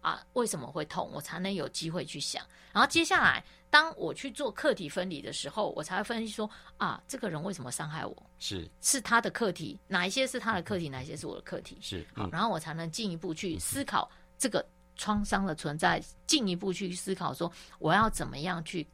[SPEAKER 3] 啊，为什么会痛？我才能有机会去想。然后接下来，当我去做课题分离的时候，我才会分析说：啊，这个人为什么伤害我？
[SPEAKER 2] 是
[SPEAKER 3] 是他的课题，哪一些是他的课题，哪一些是我的课题？
[SPEAKER 2] 是、
[SPEAKER 3] 然后我才能进一步去思考这个创伤的存在，进一步去思考说我要怎么样去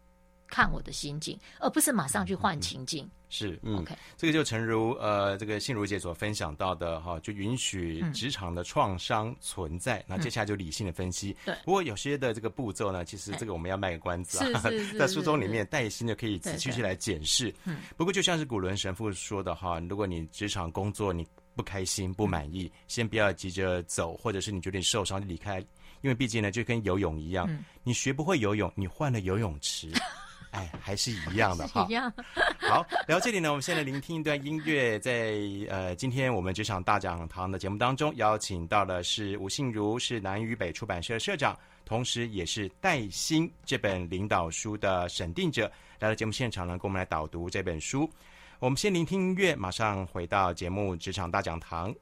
[SPEAKER 3] 看我的心境，而不是马上去换情境。嗯
[SPEAKER 2] 是，嗯
[SPEAKER 3] ，Okay.
[SPEAKER 2] 这个就诚如呃，这个信如姐所分享到的哈，就允许职场的创伤存在，那、嗯、接下来就理性的分析。对、嗯，不过有些的这个步骤呢，其实这个我们要卖个关子啊，在书中里面带薪的可以仔细去来检视。嗯，不过就像是古伦神父说的哈，如果你职场工作你不开心、不满意，嗯、先不要急着走，或者是你觉得你受伤就离开，因为毕竟呢，就跟游泳一样，嗯、你学不会游泳，你换了游泳池。哎，还是一样的 哈。一样。好，聊到这里呢，我们先来聆听一段音乐。在呃，今天我们职场大讲堂的节目当中，邀请到的是吴信如，是南与北出版社社长，同时也是《带薪》这本领导书的审定者，来到节目现场呢，跟我们来导读这本书。我们先聆听音乐，马上回到节目《职场大讲堂》。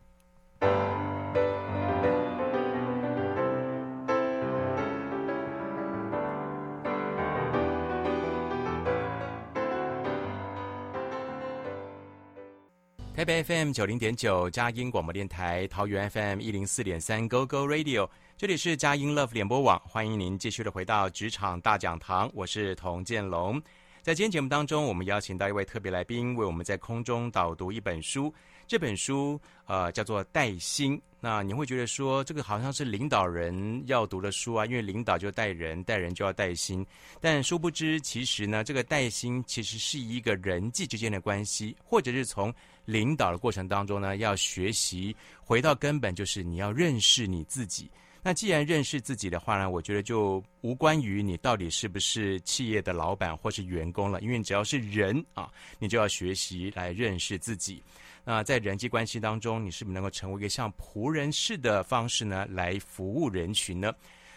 [SPEAKER 2] 台北 FM 九零点九，佳音广播电台，桃园 FM 一零四点三，Go Go Radio，这里是佳音 Love 联播网，欢迎您继续的回到职场大讲堂，我是童建龙。在今天节目当中，我们邀请到一位特别来宾，为我们在空中导读一本书。这本书呃叫做《带薪》，那你会觉得说这个好像是领导人要读的书啊，因为领导就带人，带人就要带薪。但殊不知，其实呢，这个带薪其实是一个人际之间的关系，或者是从领导的过程当中呢，要学习回到根本，就是你要认识你自己。那既然认识自己的话呢，我觉得就无关于你到底是不是企业的老板或是员工了，因为只要是人啊，你就要学习来认识自己。那在人际关系当中，你是不是能够成为一个像仆人式的方式呢，来服务人群呢？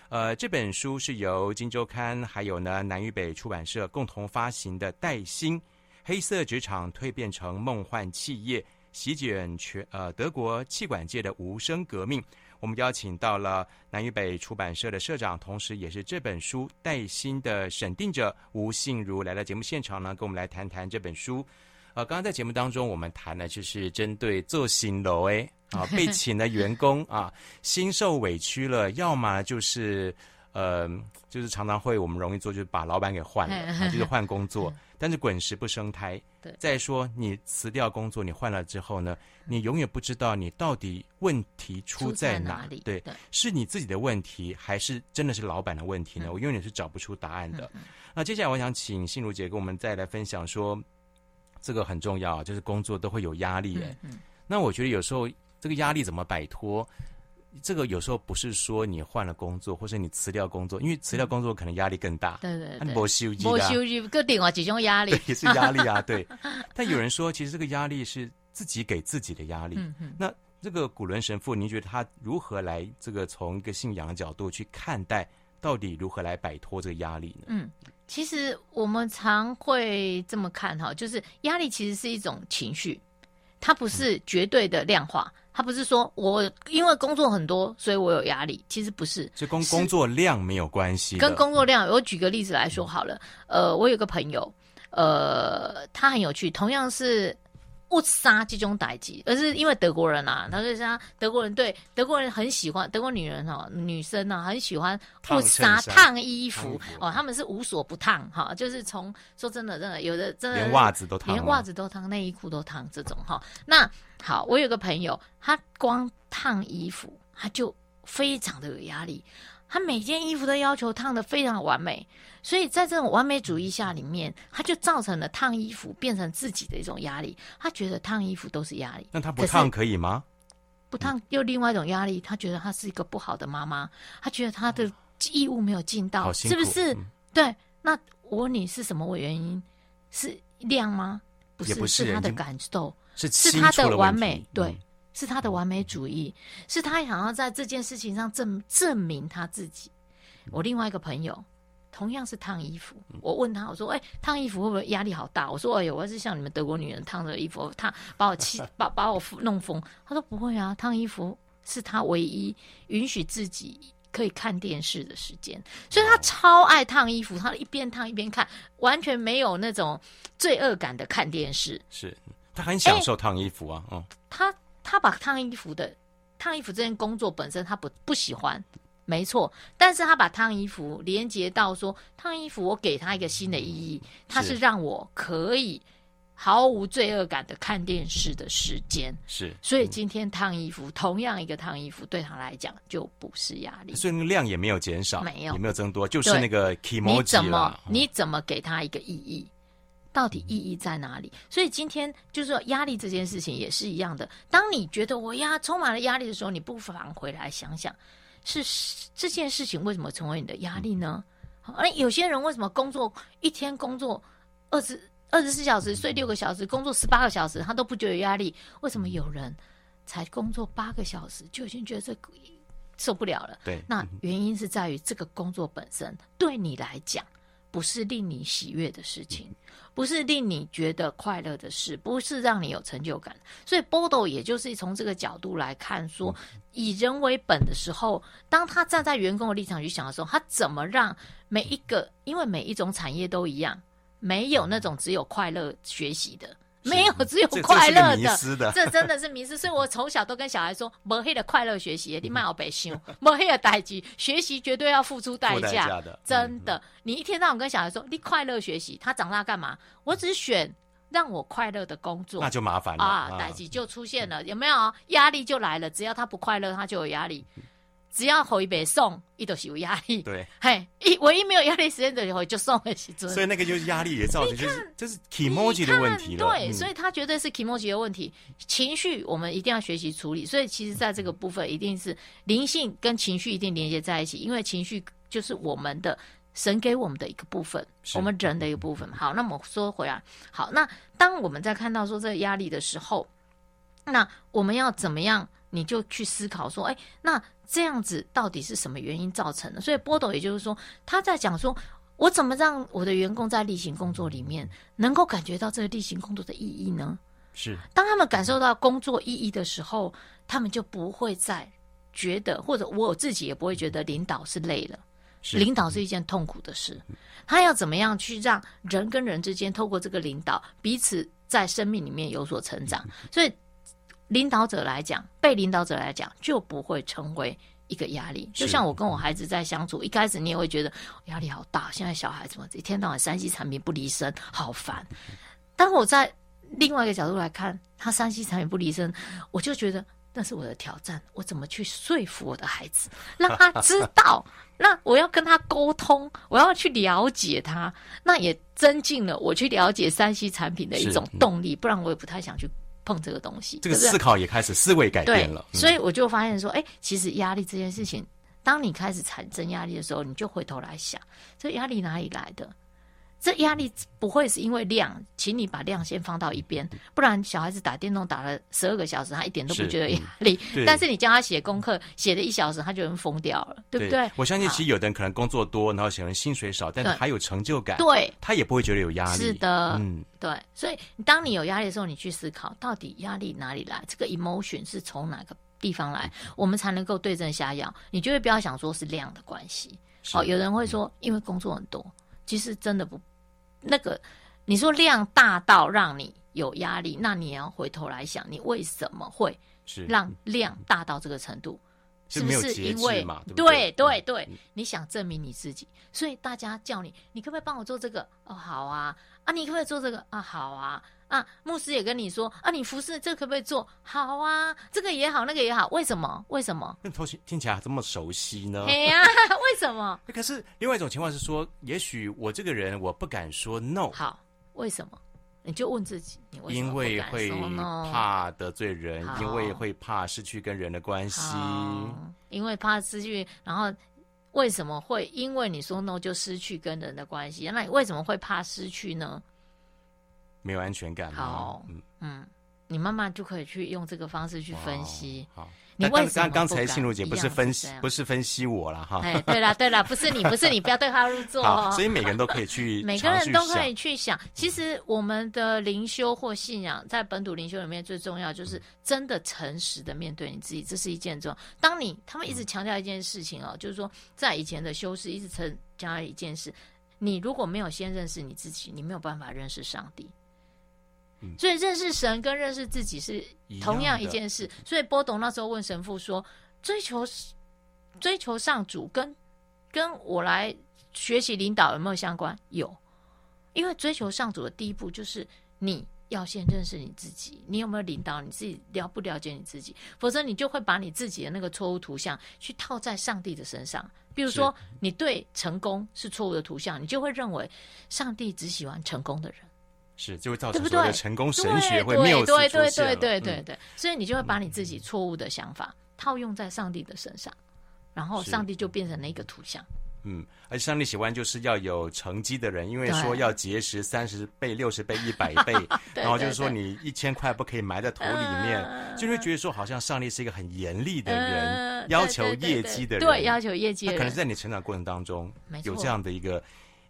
[SPEAKER 2] 呃，这本书是由金周刊还有呢南与北出版社共同发行的《带薪：黑色职场蜕变成梦幻企业，席卷全呃德国气管界的无声革命》。我们邀请到了南与北出版社的社长，同时也是这本书《带薪》的审定者吴信如来到节目现场呢，跟我们来谈谈这本书。呃，刚刚在节目当中，我们谈的就是针对做新楼诶啊，被请的员工啊，心受委屈了，要么就是呃，就是常常会我们容易做，就是把老板给换了，啊、就是换工作，但是滚石不生苔。对，再说你辞掉工作，你换了之后呢，你永远不知道你到底问题出在哪，里？对，对是你自己的问题，还是真的是老板的问题呢？嗯、我永远是找不出答案的。那接下来我想请心如姐跟我们再来分享说。这个很重要，就是工作都会有压力哎。嗯嗯、那我觉得有时候这个压力怎么摆脱？这个有时候不是说你换了工作，或者你辞掉工作，因为辞掉工作可能压力更大。对对对，没休息，没休息，各另外几种压力 也是压力啊。对，但有人说，其实这个压力是自己给自己的压力。嗯嗯、那这个古伦神父，您觉得他如何来这个从一个信仰的角度去看待到底如何来摆脱这个压力呢？
[SPEAKER 3] 嗯，其实我们常会这么看哈，就是压力其实是一种情绪，它不是绝对的量化，它不是说我因为工作很多，所以我有压力，其实不是，
[SPEAKER 2] 这工工作量没有关系，
[SPEAKER 3] 跟工作量。我举个例子来说好了，呃，我有个朋友，呃，他很有趣，同样是。误杀这种代志，而是因为德国人啊，他就像德国人对德国人很喜欢德国女人哦，女生啊很喜欢误杀烫衣服哦，他们是无所不烫哈，就是从说真的真的有的真的
[SPEAKER 2] 连袜子都烫，
[SPEAKER 3] 连袜子都烫，内衣裤都烫这种哈。那好，我有个朋友，他光烫衣服他就非常的有压力。他每件衣服都要求烫的非常完美，所以在这种完美主义下里面，他就造成了烫衣服变成自己的一种压力。他觉得烫衣服都是压力。
[SPEAKER 2] 那他不烫可以吗？
[SPEAKER 3] 不烫又另外一种压力。他觉得他是一个不好的妈妈，他觉得他的义务没有尽到，是不是？嗯、对。那我问你是什么原因？是量吗？不是，不是，是他的感受，是是他的完美，对。嗯是他的完美主义，是他想要在这件事情上证证明他自己。我另外一个朋友，同样是烫衣服，我问他，我说：“哎、欸，烫衣服会不会压力好大？”我说：“哎呦，我要是像你们德国女人烫的衣服，烫把我气 把把我弄疯。”他说：“不会啊，烫衣服是他唯一允许自己可以看电视的时间，所以他超爱烫衣服，他一边烫一边看，完全没有那种罪恶感的看电视。
[SPEAKER 2] 是他很享受烫衣服啊，嗯、欸，
[SPEAKER 3] 他。”他把烫衣服的烫衣服这件工作本身他不不喜欢，没错。但是他把烫衣服连接到说，烫衣服我给他一个新的意义，他是让我可以毫无罪恶感的看电视的时间。
[SPEAKER 2] 是，
[SPEAKER 3] 所以今天烫衣服，同样一个烫衣服对他来讲就不是压力，
[SPEAKER 2] 所以那个量也没有减少，
[SPEAKER 3] 没有
[SPEAKER 2] 也没有增多，就是那个 kimoji
[SPEAKER 3] 你怎么你怎么给他一个意义？到底意义在哪里？所以今天就是说，压力这件事情也是一样的。当你觉得我压充满了压力的时候，你不妨回来想想，是这件事情为什么成为你的压力呢？而有些人为什么工作一天工作二十二十四小时，睡六个小时，工作十八个小时，他都不觉得压力？为什么有人才工作八个小时就已经觉得这受不了了？
[SPEAKER 2] 对，
[SPEAKER 3] 那原因是在于这个工作本身对你来讲。不是令你喜悦的事情，不是令你觉得快乐的事，不是让你有成就感。所以波多也就是从这个角度来看说，说以人为本的时候，当他站在员工的立场去想的时候，他怎么让每一个，因为每一种产业都一样，没有那种只有快乐学习的。没有，只有快乐的，
[SPEAKER 2] 的
[SPEAKER 3] 这真的是迷失。所以我从小都跟小孩说，没黑的快乐学习，你蛮要白修，没黑的代际，学习绝对要付出代价的。真的，你一天到晚跟小孩说你快乐学习，他长大干嘛？我只选让我快乐的工作，
[SPEAKER 2] 那就麻烦了
[SPEAKER 3] 啊！代际就出现了，有没有？压力就来了。只要他不快乐，他就有压力。只要回北送，一都是有压力。
[SPEAKER 2] 对，
[SPEAKER 3] 嘿，一唯一没有压力时间的时候就送回去。
[SPEAKER 2] 所以那个就是压力也造成，就是这是 kimoji 的问题了。
[SPEAKER 3] 对，所以他绝对是 kimoji 的问题。情绪我们一定要学习处理。所以其实在这个部分，一定是灵性跟情绪一定连接在一起，因为情绪就是我们的神给我们的一个部分，我们人的一个部分。好，那么说回来，好，那当我们在看到说这个压力的时候，那我们要怎么样？你就去思考说，哎，那。这样子到底是什么原因造成的？所以波斗也就是说，他在讲说，我怎么让我的员工在例行工作里面能够感觉到这个例行工作的意义呢？
[SPEAKER 2] 是，
[SPEAKER 3] 当他们感受到工作意义的时候，他们就不会再觉得，或者我自己也不会觉得领导是累了。是，领导是一件痛苦的事，他要怎么样去让人跟人之间透过这个领导彼此在生命里面有所成长？所以。领导者来讲，被领导者来讲就不会成为一个压力。就像我跟我孩子在相处，一开始你也会觉得压力好大。现在小孩怎么一天到晚三 C 产品不离身，好烦。当我在另外一个角度来看，他三 C 产品不离身，我就觉得那是我的挑战。我怎么去说服我的孩子，让他知道？那我要跟他沟通，我要去了解他，那也增进了我去了解三 C 产品的一种动力。不然我也不太想去。碰这个东西，
[SPEAKER 2] 这个思考也开始思维改变了。
[SPEAKER 3] 对，所以我就发现说，哎，其实压力这件事情，当你开始产生压力的时候，你就回头来想，这压力哪里来的？这压力不会是因为量，请你把量先放到一边，不然小孩子打电动打了十二个小时，他一点都不觉得压力。嗯、但是你叫他写功课，写了一小时，他就能疯掉了，对不对？
[SPEAKER 2] 我相信，其实有的人可能工作多，然后显得薪水少，但是还有成就感，
[SPEAKER 3] 对，
[SPEAKER 2] 他也不会觉得有压力。
[SPEAKER 3] 是的，嗯，对。所以，当你有压力的时候，你去思考，到底压力哪里来？这个 emotion 是从哪个地方来？嗯、我们才能够对症下药。你绝对不要想说是量的关系。好、哦，有人会说，因为工作很多。其实真的不，那个你说量大到让你有压力，那你也要回头来想，你为什么会让量大到这个程度？是，是不是因为对对对，你想证明你自己，所以大家叫你，你可不可以帮我做这个？哦，好啊，啊，你可不可以做这个？啊，好啊。啊，牧师也跟你说啊，你服侍这可不可以做？好啊，这个也好，那个也好，为什么？为什么？
[SPEAKER 2] 那头听听起来这么熟悉呢？
[SPEAKER 3] 哎呀、啊，为什么？
[SPEAKER 2] 可是另外一种情况是说，也许我这个人我不敢说 no。
[SPEAKER 3] 好，为什么？你就问自己，你为什么
[SPEAKER 2] 因为会怕得罪人，因为会怕失去跟人的关系，
[SPEAKER 3] 因为怕失去，然后为什么会因为你说 no 就失去跟人的关系？那你为什么会怕失去呢？
[SPEAKER 2] 没有安全感。
[SPEAKER 3] 好，嗯嗯，你慢慢就可以去用这个方式去分析。
[SPEAKER 2] 好，你为什么刚才心如姐不是分析，不是分析我了哈。
[SPEAKER 3] 哎，对了对了，不是你，不是你，不要对号入座哦。
[SPEAKER 2] 所以每个人都可以去，
[SPEAKER 3] 每个人都可以去想。其实我们的灵修或信仰，在本土灵修里面最重要就是真的诚实的面对你自己，这是一件重要。当你他们一直强调一件事情哦，就是说在以前的修士一直强调一件事，你如果没有先认识你自己，你没有办法认识上帝。所以认识神跟认识自己是同样一件事。所以波董那时候问神父说：“追求追求上主跟跟我来学习领导有没有相关？有，因为追求上主的第一步就是你要先认识你自己，你有没有领导你自己了不了解你自己？否则你就会把你自己的那个错误图像去套在上帝的身上。比如说，你对成功是错误的图像，你就会认为上帝只喜欢成功的人。”
[SPEAKER 2] 是，就会造成所谓的成功神学会谬词出现。对对对对对对对，
[SPEAKER 3] 所以你就会把你自己错误的想法套用在上帝的身上，然后上帝就变成了一个图像。
[SPEAKER 2] 嗯，而且上帝喜欢就是要有成绩的人，因为说要结识三十倍、六十倍、一百 倍，然后就是说你一千块不可以埋在土里面，就会觉得说好像上帝是一个很严厉的人，要求业绩的人，
[SPEAKER 3] 对，要求业绩的人，
[SPEAKER 2] 可能是在你成长过程当中有这样的一个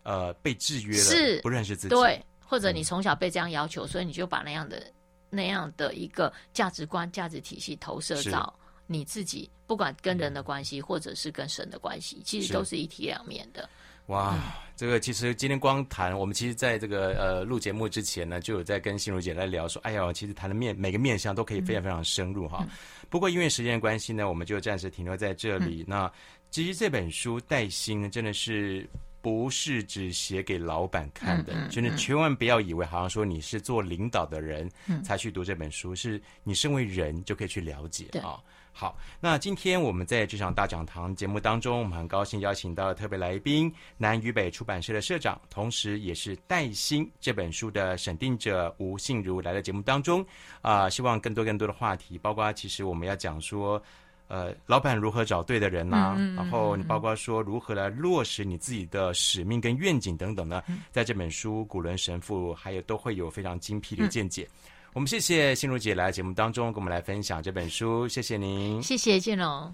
[SPEAKER 2] 呃被制约了，
[SPEAKER 3] 是。
[SPEAKER 2] 不认识自己，
[SPEAKER 3] 对。或者你从小被这样要求，所以你就把那样的那样的一个价值观、价值体系投射到你自己，不管跟人的关系，或者是跟神的关系，其实都是一体两面的。
[SPEAKER 2] 哇，嗯、这个其实今天光谈，我们其实在这个呃录节目之前呢，就有在跟心如姐在聊说，哎呀，其实谈的面每个面向都可以非常非常深入哈。嗯、不过因为时间关系呢，我们就暂时停留在这里。嗯、那其实这本书带薪呢，真的是。不是只写给老板看的，就、嗯嗯嗯、你千万不要以为好像说你是做领导的人才去读这本书，嗯、是你身为人就可以去了解啊、哦。好，那今天我们在这场大讲堂节目当中，我们很高兴邀请到了特别来宾南与北出版社的社长，同时也是《带薪》这本书的审定者吴信如来到节目当中啊、呃，希望更多更多的话题，包括其实我们要讲说。呃，老板如何找对的人呢、啊？嗯嗯嗯、然后你包括说如何来落实你自己的使命跟愿景等等呢？嗯、在这本书，古伦神父还有都会有非常精辟的见解。嗯、我们谢谢心如姐来节目当中跟我们来分享这本书，谢谢您，
[SPEAKER 3] 谢谢建龙。